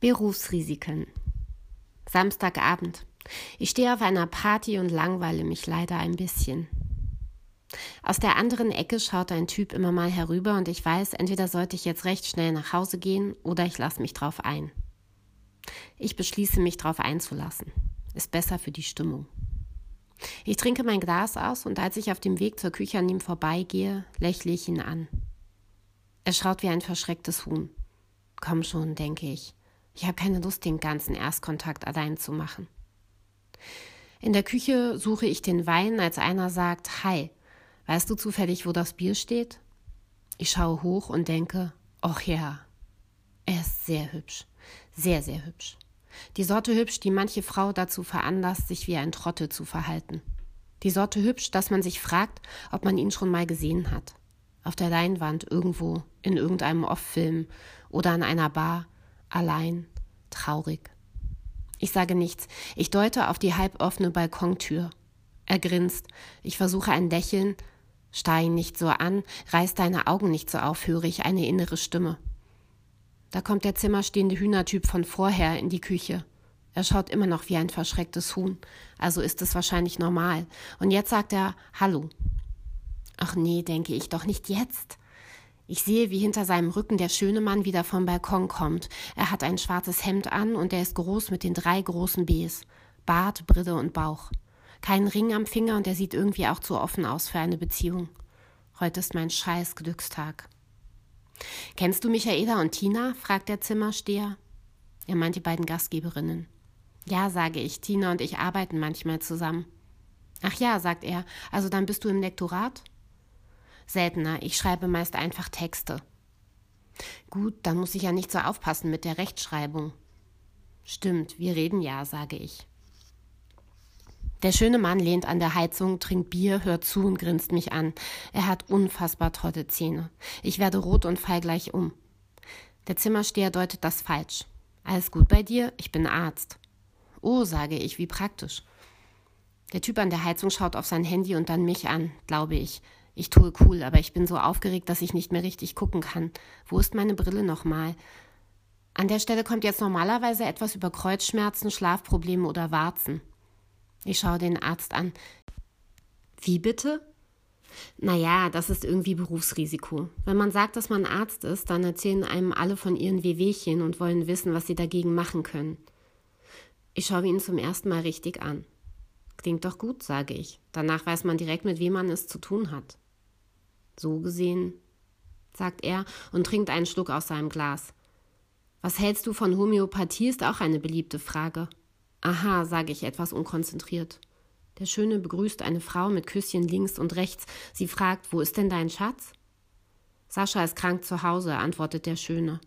Berufsrisiken. Samstagabend. Ich stehe auf einer Party und langweile mich leider ein bisschen. Aus der anderen Ecke schaut ein Typ immer mal herüber und ich weiß, entweder sollte ich jetzt recht schnell nach Hause gehen oder ich lasse mich drauf ein. Ich beschließe mich drauf einzulassen. Ist besser für die Stimmung. Ich trinke mein Glas aus und als ich auf dem Weg zur Küche an ihm vorbeigehe, lächle ich ihn an. Er schaut wie ein verschrecktes Huhn. Komm schon, denke ich. Ich habe keine Lust, den ganzen Erstkontakt allein zu machen. In der Küche suche ich den Wein, als einer sagt, Hi, weißt du zufällig, wo das Bier steht? Ich schaue hoch und denke, ach ja, er ist sehr hübsch, sehr, sehr hübsch. Die Sorte hübsch, die manche Frau dazu veranlasst, sich wie ein Trottel zu verhalten. Die Sorte hübsch, dass man sich fragt, ob man ihn schon mal gesehen hat. Auf der Leinwand irgendwo, in irgendeinem Off-Film oder an einer Bar allein, traurig. Ich sage nichts, ich deute auf die halboffene Balkontür. Er grinst, ich versuche ein Lächeln, starr ihn nicht so an, reiß deine Augen nicht so auf, höre ich eine innere Stimme. Da kommt der zimmerstehende Hühnertyp von vorher in die Küche. Er schaut immer noch wie ein verschrecktes Huhn, also ist es wahrscheinlich normal. Und jetzt sagt er Hallo. Ach nee, denke ich, doch nicht jetzt. Ich sehe, wie hinter seinem Rücken der schöne Mann wieder vom Balkon kommt. Er hat ein schwarzes Hemd an und er ist groß mit den drei großen Bs. Bart, Brille und Bauch. Keinen Ring am Finger und er sieht irgendwie auch zu offen aus für eine Beziehung. Heute ist mein scheiß Glückstag. Kennst du Michaela und Tina? fragt der Zimmersteher. Er meint die beiden Gastgeberinnen. Ja, sage ich, Tina und ich arbeiten manchmal zusammen. Ach ja, sagt er, also dann bist du im Lektorat? Seltener, ich schreibe meist einfach Texte. Gut, dann muss ich ja nicht so aufpassen mit der Rechtschreibung. Stimmt, wir reden ja, sage ich. Der schöne Mann lehnt an der Heizung, trinkt Bier, hört zu und grinst mich an. Er hat unfassbar tolle Zähne. Ich werde rot und fall gleich um. Der Zimmersteher deutet das falsch. Alles gut bei dir? Ich bin Arzt. Oh, sage ich, wie praktisch. Der Typ an der Heizung schaut auf sein Handy und dann mich an, glaube ich. Ich tue cool, aber ich bin so aufgeregt, dass ich nicht mehr richtig gucken kann. Wo ist meine Brille nochmal? An der Stelle kommt jetzt normalerweise etwas über Kreuzschmerzen, Schlafprobleme oder Warzen. Ich schaue den Arzt an. Wie bitte? Naja, das ist irgendwie Berufsrisiko. Wenn man sagt, dass man Arzt ist, dann erzählen einem alle von ihren Wehwehchen und wollen wissen, was sie dagegen machen können. Ich schaue ihn zum ersten Mal richtig an. Klingt doch gut, sage ich. Danach weiß man direkt, mit wem man es zu tun hat. So gesehen, sagt er und trinkt einen Schluck aus seinem Glas. Was hältst du von Homöopathie ist auch eine beliebte Frage. Aha, sage ich etwas unkonzentriert. Der Schöne begrüßt eine Frau mit Küsschen links und rechts. Sie fragt, wo ist denn dein Schatz? Sascha ist krank zu Hause, antwortet der Schöne.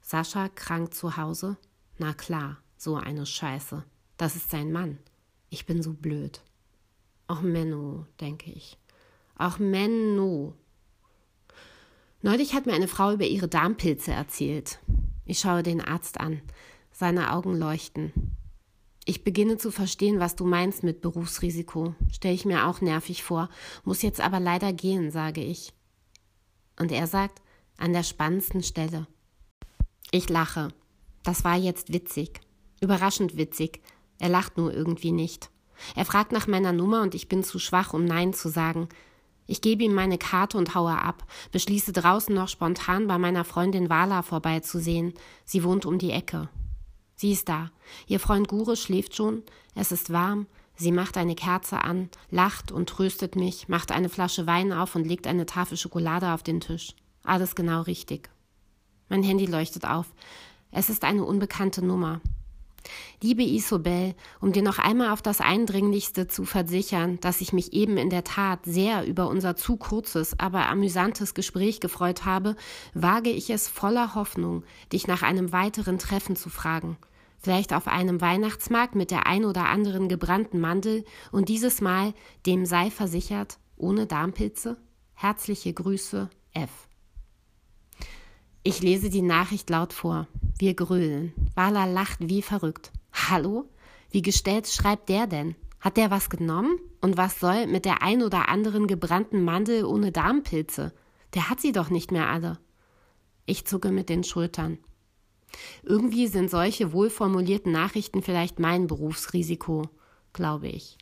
Sascha krank zu Hause? Na klar, so eine Scheiße. Das ist sein Mann. Ich bin so blöd. Ach Menno, denke ich. Ach Menno. Neulich hat mir eine Frau über ihre Darmpilze erzählt. Ich schaue den Arzt an. Seine Augen leuchten. Ich beginne zu verstehen, was du meinst mit Berufsrisiko. Stelle ich mir auch nervig vor, muss jetzt aber leider gehen, sage ich. Und er sagt, an der spannendsten Stelle. Ich lache. Das war jetzt witzig. Überraschend witzig. Er lacht nur irgendwie nicht. Er fragt nach meiner Nummer und ich bin zu schwach, um Nein zu sagen. Ich gebe ihm meine Karte und haue ab, beschließe draußen noch spontan bei meiner Freundin Wala vorbeizusehen. Sie wohnt um die Ecke. Sie ist da. Ihr Freund Gure schläft schon. Es ist warm. Sie macht eine Kerze an, lacht und tröstet mich, macht eine Flasche Wein auf und legt eine Tafel Schokolade auf den Tisch. Alles genau richtig. Mein Handy leuchtet auf. Es ist eine unbekannte Nummer. Liebe Isobel, um dir noch einmal auf das Eindringlichste zu versichern, dass ich mich eben in der Tat sehr über unser zu kurzes, aber amüsantes Gespräch gefreut habe, wage ich es voller Hoffnung, dich nach einem weiteren Treffen zu fragen. Vielleicht auf einem Weihnachtsmarkt mit der ein oder anderen gebrannten Mandel und dieses Mal, dem sei versichert, ohne Darmpilze? Herzliche Grüße, F. Ich lese die Nachricht laut vor. Wir grölen. Wala lacht wie verrückt. Hallo? Wie gestellt schreibt der denn? Hat der was genommen? Und was soll mit der ein oder anderen gebrannten Mandel ohne Darmpilze? Der hat sie doch nicht mehr alle. Ich zucke mit den Schultern. Irgendwie sind solche wohlformulierten Nachrichten vielleicht mein Berufsrisiko, glaube ich.